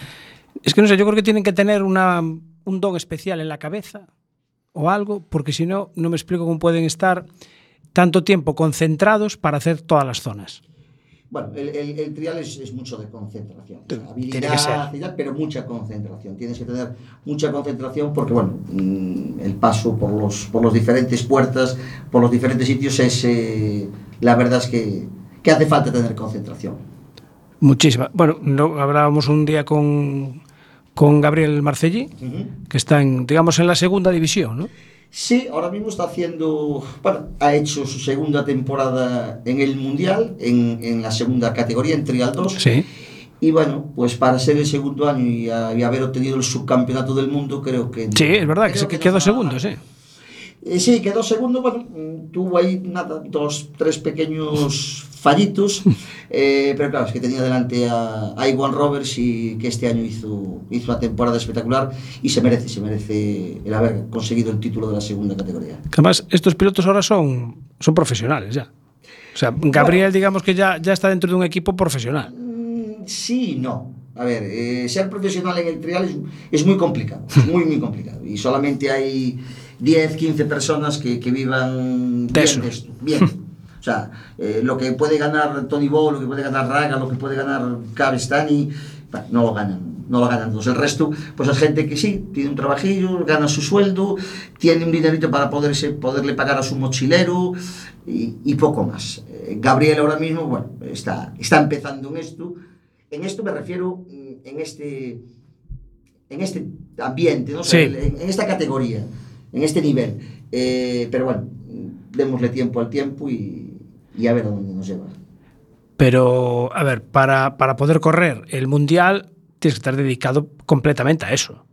Es que no sé, yo creo que tienen que tener una, un don especial en la cabeza o algo, porque si no, no me explico cómo pueden estar tanto tiempo concentrados para hacer todas las zonas. Bueno, el, el- el trial es, es mucho de concentración. O sea, Tiene habilidad, que ser. y tal, pero mucha concentración. Tienes que tener mucha concentración porque, bueno, mm, el paso por los, por los diferentes puertas, por los diferentes sitios, es. eh, la verdad es que, que hace falta tener concentración. Muchísima. Bueno, no, hablábamos un día con, con Gabriel Marcelli, uh -huh. que está en, digamos, en la segunda división, ¿no? Sí, ahora mismo está haciendo, bueno, ha hecho su segunda temporada en el Mundial, en, en la segunda categoría, en Trial 2. Sí. Y bueno, pues para ser el segundo año y, a, y haber obtenido el subcampeonato del mundo, creo que... Sí, es verdad, que se que quedó segundo, sí. E sí, quedó segundo, bueno, tuvo aí nada, dos, tres pequeños fallitos, [laughs] eh, pero claro, es que tenía delante a, a Iwan Roberts y que este año hizo, hizo una temporada espectacular y se merece, se merece el haber conseguido el título de la segunda categoría. Que además, estos pilotos ahora son, son profesionales ya. O sea, Gabriel, bueno, digamos que ya, ya está dentro de un equipo profesional. Mm, sí, no. A ver, eh, ser profesional en el trial es, es muy complicado, es [laughs] muy, muy complicado. Y solamente hay 10, 15 personas que, que vivan De bien eso. bien. [laughs] O sea, eh, lo que puede ganar Tony Bow, lo que puede ganar Raga, lo que puede ganar Cavestani, no lo ganan, no lo ganan todos. El resto, pues es gente que sí, tiene un trabajillo, gana su sueldo, tiene un dinerito para poderse, poderle pagar a su mochilero y, y poco más. Eh, Gabriel ahora mismo, bueno, está, está empezando en esto. En esto me refiero mm, en este, en este ambiente, ¿no? O sea, Sí. en, en esta categoría, en este nivel. Eh, pero bueno, démosle tiempo al tiempo y, y a ver a dónde nos lleva. Pero, a ver, para, para poder correr el mundial tienes que estar dedicado completamente a eso.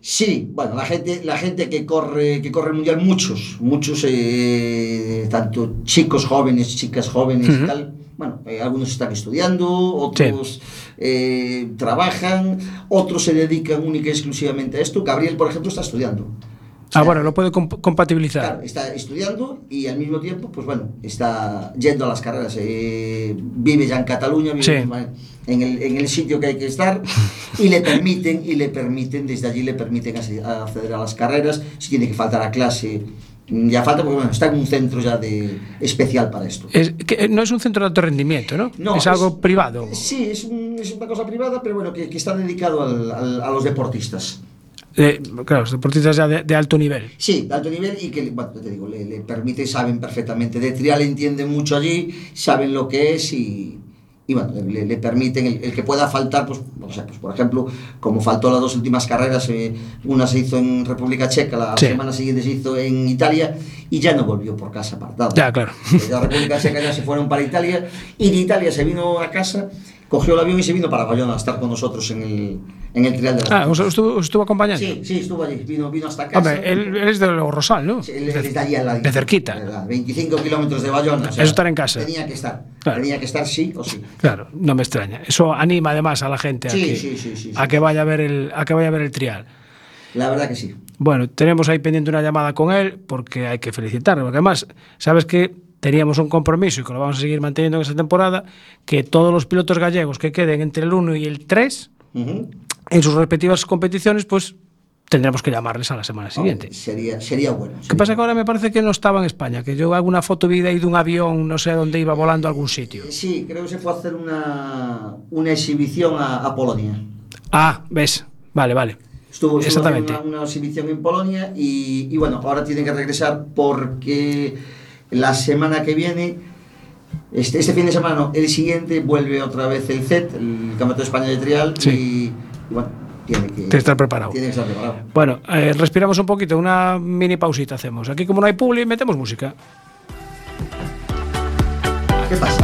Sí, bueno, la gente, la gente que corre, que corre el mundial, muchos, muchos, eh, tanto chicos jóvenes, chicas jóvenes y tal. Bueno, eh, algunos están estudiando, otros eh, trabajan, otros se dedican única y exclusivamente a esto. Gabriel, por ejemplo, está estudiando. Ah, bueno, lo puede comp- compatibilizar. Claro, está estudiando y al mismo tiempo, pues bueno, está yendo a las carreras. eh, vive ya en Cataluña, vive Sí. en, el, en el sitio que hay que estar [laughs] y le permiten, y le permiten, desde allí le permiten acceder a las carreras. Si tiene que faltar a clase, mm, ya falta, porque bueno, está en un centro ya de, especial para esto. Es, que no es un centro de alto rendimiento, ¿no? No, es algo privado. Sí, es, un- es una cosa privada, pero bueno, que, que está dedicado al- al- a los deportistas. Eh, claro, deportistas ya de, de alto nivel. Sí, de alto nivel y que, bueno, te digo, le, le permite, saben perfectamente de trial, entienden mucho allí, saben lo que es y, y bueno, le, le permiten el, el que pueda faltar, pues, o sea, pues por ejemplo, como faltó las dos últimas carreras, eh, una se hizo en República Checa, la Sí. semana siguiente se hizo en Italia y ya no volvió por casa apartado. Ya, claro. De la República Checa ya se fueron para Italia y de Italia se vino a casa, cogió el avión y se vino para Bayona a estar con nosotros en el, en el trial de la Ah, ¿os estuvo, os estuvo acompañando? Sí, sí, estuvo allí, vino, vino hasta casa. Hombre, él, él es de Rosal, ¿no? Sí, él es de allí al ladito, De cerquita. ¿verdad? 25 kilómetros de Bayona. o sea, Eso estar en casa. Tenía que estar. Claro. Tenía que estar sí o sí. Claro, no me extraña. Eso anima además a la gente a, Sí, que, sí, a vaya a ver el, a que vaya a ver el trial. La verdad que sí. Bueno, tenemos ahí pendiente una llamada con él porque hay que felicitarle. Porque además, sabes que teníamos un compromiso y que lo vamos a seguir manteniendo en esta temporada, que todos los pilotos gallegos que queden entre el 1 y el 3 Ujú. en sus respectivas competiciones, pues tendremos que llamarles a la semana siguiente. Sería, sería bueno. ¿Qué pasa que ahora me parece que no estaba en España? Que yo alguna foto vi de ahí de un avión, no sé a dónde iba volando a algún sitio. Sí, creo que se fue a hacer una, una exhibición a, a Polonia. Ah, ves. Vale, vale. Estuvo, estuvo Exactamente. una, una exhibición en Polonia y, y bueno, ahora tiene que regresar porque la semana que viene, este, este fin de semana, no, el siguiente vuelve otra vez el CET, el Campeonato de España de Trial, Sí. y, y bueno, tiene que, estar preparado. Tiene que estar preparado. Bueno, eh, respiramos un poquito, una mini pausita hacemos. Aquí como no hay publi, metemos música. ¿Qué pasa?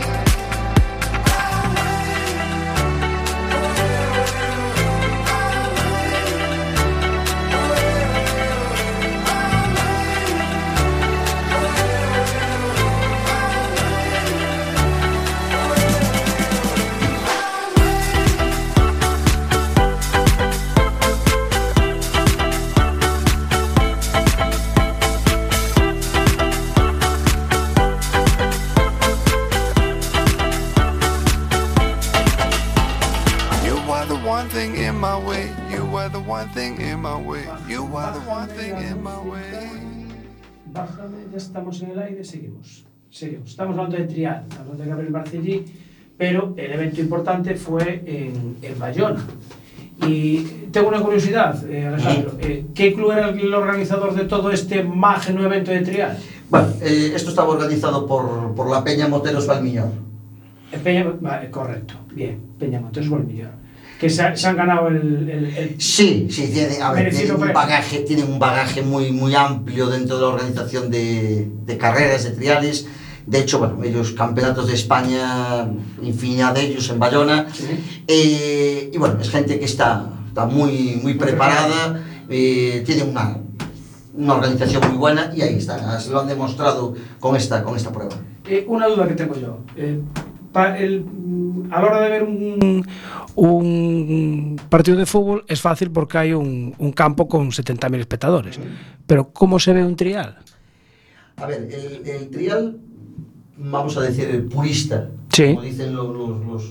My way. You are the one thing in my way. You are the one thing in my way. Bájame, ya estamos en el aire, seguimos. Seguimos. Estamos hablando de Trial, hablando de Gabriel Barcellí, pero el evento importante fue en, en Bayona. Y tengo una curiosidad, eh, Alejandro. eh, ¿Qué club era el organizador de todo este magno evento de Trial? Bueno, eh, esto estaba organizado por, por la Peña Moteros Valmiñor. Peña, vale, correcto, bien, Peña Montes Bolmillón. Que se, ha- se han ganado el, el- el- Sí, sí, tiene, a ver, tiene un bagaje, tiene un bagaje muy, muy amplio dentro de la organización de, de carreras, de triales. De hecho, bueno, ellos campeonatos de España, infinidad de ellos en Bayona. Eh, y bueno, es gente que está, está muy, muy preparada, eh, tiene una, una organización muy buena y ahí está, se lo han demostrado con esta, con esta prueba. Eh, una duda que tengo yo. Eh, pa- el- a la hora de ver un, un partido de fútbol es fácil porque hay un, un campo con 70.000 espectadores. Pero ¿cómo se ve un trial? A ver, el, el trial, vamos a decir el purista, Sí. como dicen los, los,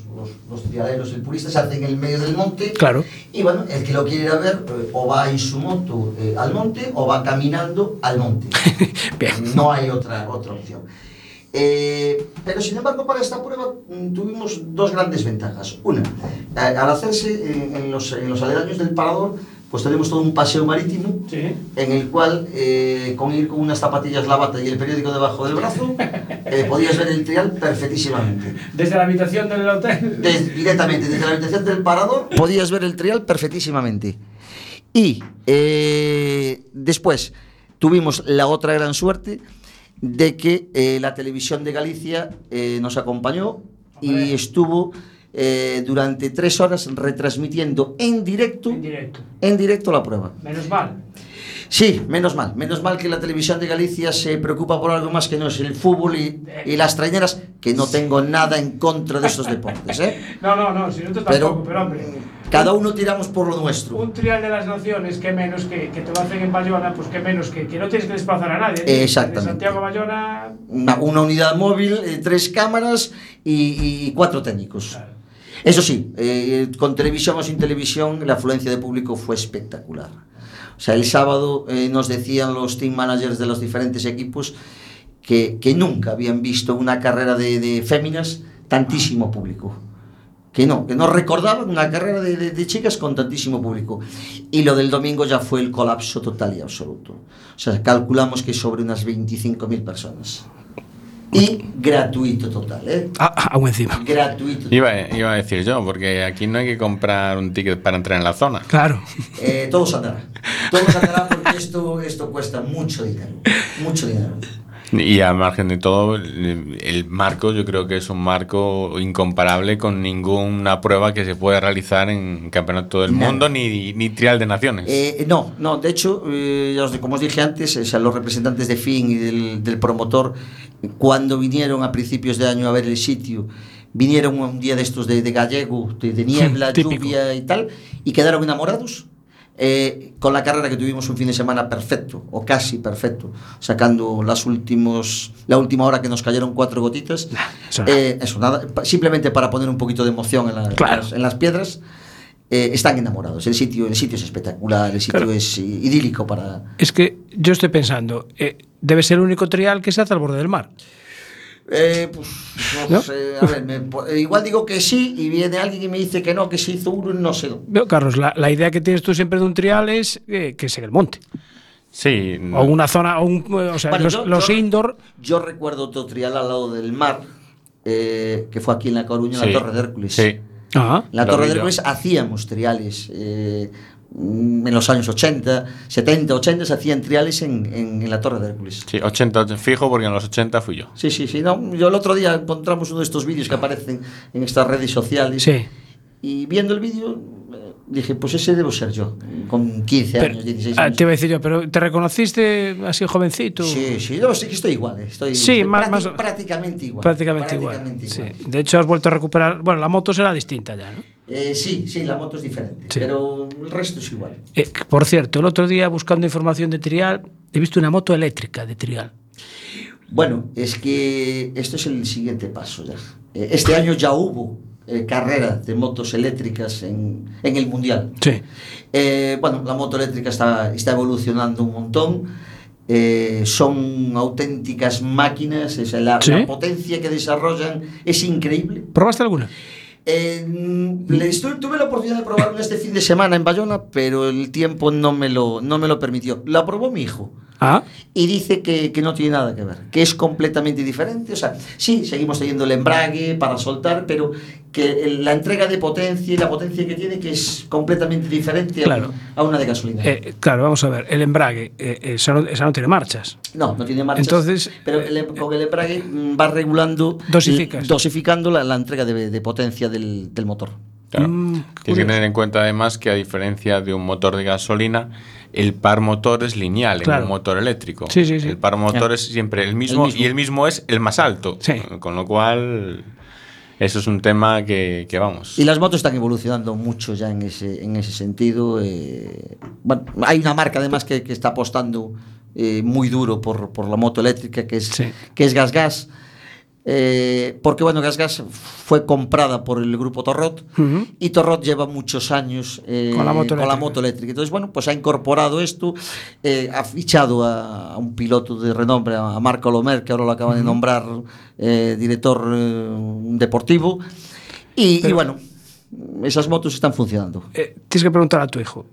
los, trialeros, el purista se hace en el medio del monte. Claro. Y bueno, el que lo quiere ir a ver, eh, o va en su moto eh, al monte o va caminando al monte. [laughs] No hay otra, otra opción. Eh, pero sin embargo, para esta prueba mm, tuvimos dos grandes ventajas. Una, al hacerse en, en los, en los aledaños del parador, pues tenemos todo un paseo marítimo en el cual, eh, con ir con unas zapatillas lavata y el periódico debajo del brazo, [laughs] eh, podías ver el trial perfectísimamente. Desde la habitación del hotel. Des- directamente desde la habitación del parador podías ver el trial perfectísimamente. Y eh, después tuvimos la otra gran suerte de que eh, la televisión de Galicia eh, nos acompañó y estuvo eh, durante tres horas retransmitiendo en directo, En directo. en directo la prueba. Menos mal. Sí, menos mal. Menos mal que la televisión de Galicia se preocupa por algo más que no es el fútbol y, y las trañeras, que no tengo nada en contra de estos deportes. ¿eh? [laughs] No, no, no, si no te Pero- tampoco, pero hombre. Cada uno tiramos por lo nuestro. Un trial de las naciones, que menos que, que te lo hacen en Bayona, pues que menos que, que no tienes que desplazar a nadie. ¿eh? Exactamente. De Santiago Bayona, Una, una unidad móvil, eh, tres cámaras y, y cuatro técnicos. Eso sí, eh, con televisión o sin televisión, la afluencia de público fue espectacular. O sea, el sábado eh, nos decían los team managers de los diferentes equipos que, que nunca habían visto una carrera de, de féminas tantísimo público. Que no, que no recordaban una carrera de, de- de chicas con tantísimo público. Y lo del domingo ya fue el colapso total y absoluto. O sea, calculamos que sobre unas 25.000 personas. Y gratuito total, ¿eh? Ah, aún encima. Gratuito. Iba, iba a decir yo, porque aquí no hay que comprar un ticket para entrar en la zona. Claro. Eh, todo saldrá. Todo saldrá porque esto, esto cuesta mucho dinero. Mucho dinero. Y a margen de todo, el, marco yo creo que es un marco incomparable con ninguna prueba que se pueda realizar en Campeonato del. Mundo ni, ni Trial de Naciones. Eh, no, no, de hecho, eh, como os dije antes, o sea, los representantes de FIN y del, del promotor, cuando vinieron a principios de año a ver el sitio, vinieron un día de estos de, de gallego, de, de niebla, [laughs] lluvia y tal, y quedaron enamorados. Eh, con la carrera que tuvimos un fin de semana perfecto, o casi perfecto, sacando las últimos, la última hora que nos cayeron cuatro gotitas. eso Eh, eso, nada, simplemente para poner un poquito de emoción en, la- Claro. las, en las piedras. eh, están enamorados. El sitio, el sitio es espectacular, el sitio Claro. es idílico para. Es que yo estoy pensando, eh, debe ser el único trial que se hace al borde del mar. Eh, pues, no, ¿No? sé, a ver, me- po- igual digo que sí y viene alguien y me dice que no, que se hizo uno y no sé dónde. Carlos, la, la idea que tienes tú siempre de un trial es eh, que es en el monte. Sí. O una zona, o, un, o sea, Bueno, los, yo- los yo- indoor. Yo recuerdo otro trial al lado del mar, eh, que fue aquí en La Coruña, en Sí, la Torre de Hércules. sí. Ajá. En la Torre de. Hércules hacíamos triales. eh, en los años 80, 70, 80 se hacían triales en, en- en la Torre de Hércules. Sí, 80 fijo porque en los 80 fui yo. Sí, sí, sí. No, yo el otro día encontramos uno de estos vídeos que aparecen en estas redes sociales. Sí. Y viendo el vídeo eh, dije, pues ese debo ser yo, con 15 Pero- años, 16 ah, años. te iba a decir yo, pero ¿te reconociste así jovencito? Sí, sí, no, sí que estoy igual. Estoy, Sí, estoy más- prácti- más- prácticamente igual. Prácticamente, igual. prácticamente Sí. igual. De hecho, has vuelto a recuperar. Bueno, la moto será distinta ya, ¿no? Eh, sí, sí, la moto es diferente, Sí. pero el resto es igual. Eh, por cierto, el otro día buscando información de trial, he visto una moto eléctrica de trial. Bueno, es que esto es el siguiente paso ya. Eh, Este año ya hubo eh, carrera de motos eléctricas en, en el Mundial. Sí. Eh, bueno, la moto eléctrica está, está evolucionando un montón. Eh, son auténticas máquinas, es la, Sí. la potencia que desarrollan es increíble. ¿Probaste alguna? Eh, le tuve la oportunidad de probar una este fin de semana en Bayona, pero el tiempo no me lo, no me lo permitió. La probó mi hijo Ah, y dice que, que no tiene nada que ver, que es completamente diferente. O sea, sí, seguimos teniendo el embrague para soltar, pero que el- la entrega de potencia y la potencia que tiene que es completamente diferente a- Claro. a, una de gasolina. eh, claro, vamos a ver. El embrague, eh, esa, no, esa no tiene marchas. no, no tiene marchas. Entonces- pero el em- con el embrague mm, va regulando, Dosificas. dosificando la, la entrega de, de potencia del, del motor. Claro. Mm, Tienes que tener en cuenta además que a diferencia de un motor de gasolina, el par motor es lineal Claro. en un motor eléctrico. Sí, sí, sí. El par motor Ya. es siempre el mismo, mismo. y el mismo es el más alto. Sí. Con lo cual, eso es un tema que, que vamos. Y las motos están evolucionando mucho ya en ese, en ese sentido. eh, bueno, hay una marca además que, que está apostando eh, muy duro por, por la moto eléctrica, que es, Sí. que es Gas Gas. Eh, porque bueno, Gas Gas fue comprada por el grupo Torrot Ujú. y Torrot lleva muchos años eh, Con la moto con la eléctrica. moto eléctrica. Entonces, bueno, pues ha incorporado esto, eh, ha fichado a, a un piloto de renombre, a Marco Lomer, que ahora lo acaban de nombrar eh, director eh, deportivo. Y, y Pero- bueno, esas motos están funcionando. Eh, tienes que preguntar a tu hijo.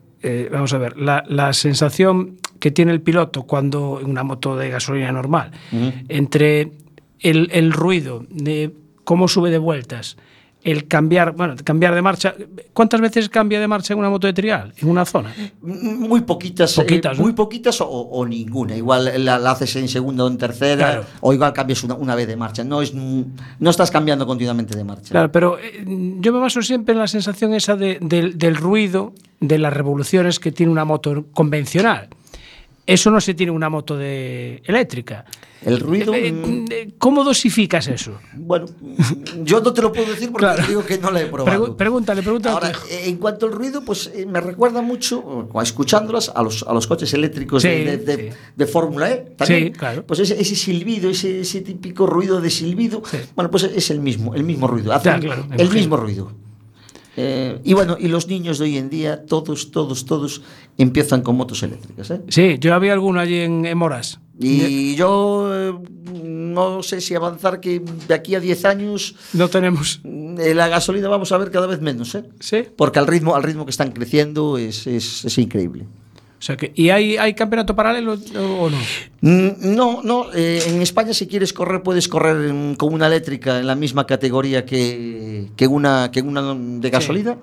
Vamos a ver, la, la sensación que tiene el piloto cuando en una moto de gasolina normal, Ujú. entre el, el ruido, de cómo sube de vueltas, el cambiar, bueno, cambiar de marcha. ¿Cuántas veces cambia de marcha en una moto de trial, en una zona? M- Muy poquitas, eh, Poquitas, ¿no? muy poquitas o, o ninguna. Igual la, la haces en segunda o en tercera, Claro. o igual cambias una, una vez de marcha. No, es, no estás cambiando continuamente de marcha. Claro, pero eh, yo me baso siempre en la sensación esa de- del, del ruido de las revoluciones que tiene una moto convencional. Eso no se tiene en una moto de eléctrica. El ruido. Eh, mm, eh, ¿Cómo dosificas eso? Bueno, yo no te lo puedo decir porque Claro. te digo que no la he probado. Pregu- pregúntale, pregúntale. Ahora, eh, en cuanto al ruido, pues eh, me recuerda mucho, eh, escuchándolas, a los, a los coches eléctricos Sí, de, de- sí. de Fórmula E. también. Sí, claro. Pues ese, ese silbido, ese, ese típico ruido de silbido, Sí. bueno, pues es el mismo, el mismo ruido. Hacen Ya, claro, me el mismo ruido. Eh, y bueno, y los niños de hoy en día, todos, todos, todos empiezan con motos eléctricas. ¿eh? Sí, yo había alguno allí en, en Moras. Y yo eh, no sé si avanzar que de aquí a 10 años No tenemos. eh, la gasolina vamos a ver cada vez menos, ¿eh? Sí. Porque al ritmo, al ritmo que están creciendo es, es, es increíble. O sea que, ¿Y hay, hay campeonato paralelo o o no? Mm, No, no, eh, en España si quieres correr puedes correr mm, con una eléctrica en la misma categoría que, que una, que una de gasolina,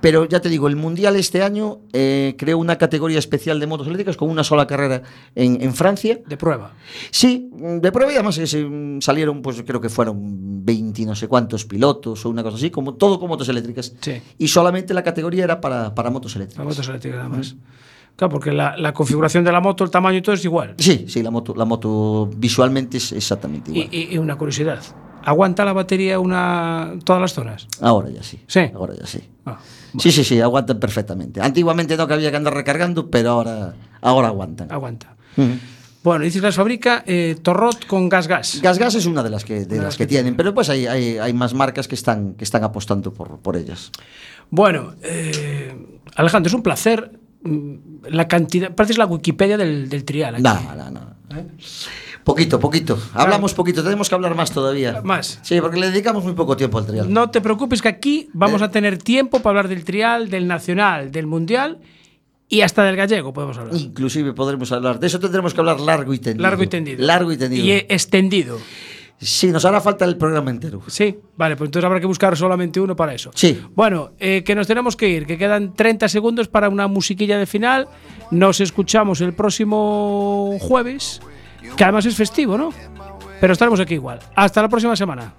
pero ya te digo, el Mundial este año eh, creó una categoría especial de motos eléctricas con una sola carrera en, en Francia. De prueba. Sí, mm, de prueba y además eh, mm, salieron, pues creo que fueron 20 y no sé cuántos pilotos o una cosa así, como todo con motos eléctricas. Sí. Y solamente la categoría era para, para motos eléctricas. Para motos eléctricas nada más. Claro, porque la, la configuración de la moto, el tamaño y todo es igual. Sí, sí, la moto, la moto visualmente es exactamente igual. Y, y- y una curiosidad. ¿Aguanta la batería una todas las zonas? Ahora ya sí. Sí. Ahora ya sí. Ah, Sí, sí, sí, aguantan perfectamente. Antiguamente no que había que andar recargando, pero ahora, ahora aguantan. aguanta. Bueno, dices las fabrica eh, Torrot con gas gas. Gas Gas es una de las que, de las que tienen, pero pues hay, hay, hay más marcas que están, que están apostando por, por ellas. Bueno, eh, Alejandro, es un placer la cantidad. Pareces la Wikipedia del, del trial. aquí. No, no, no. Poquito, poquito. Hablamos poquito, tenemos que hablar más todavía. Más. Sí, porque le dedicamos muy poco tiempo al trial. No te preocupes que aquí vamos Eh. a tener tiempo para hablar del trial, del nacional, del mundial y hasta del gallego podemos hablar. Inclusive podremos hablar. De eso tendremos que hablar largo y tendido. Largo y tendido. Largo y tendido. Y extendido. Sí, nos hará falta el programa entero. Sí, vale, pues entonces habrá que buscar solamente uno para eso. Sí. Bueno, eh, que nos tenemos que ir, que quedan 30 segundos para una musiquilla de final. Nos escuchamos el próximo jueves, que además es festivo, ¿no? Pero estaremos aquí igual. Hasta la próxima semana.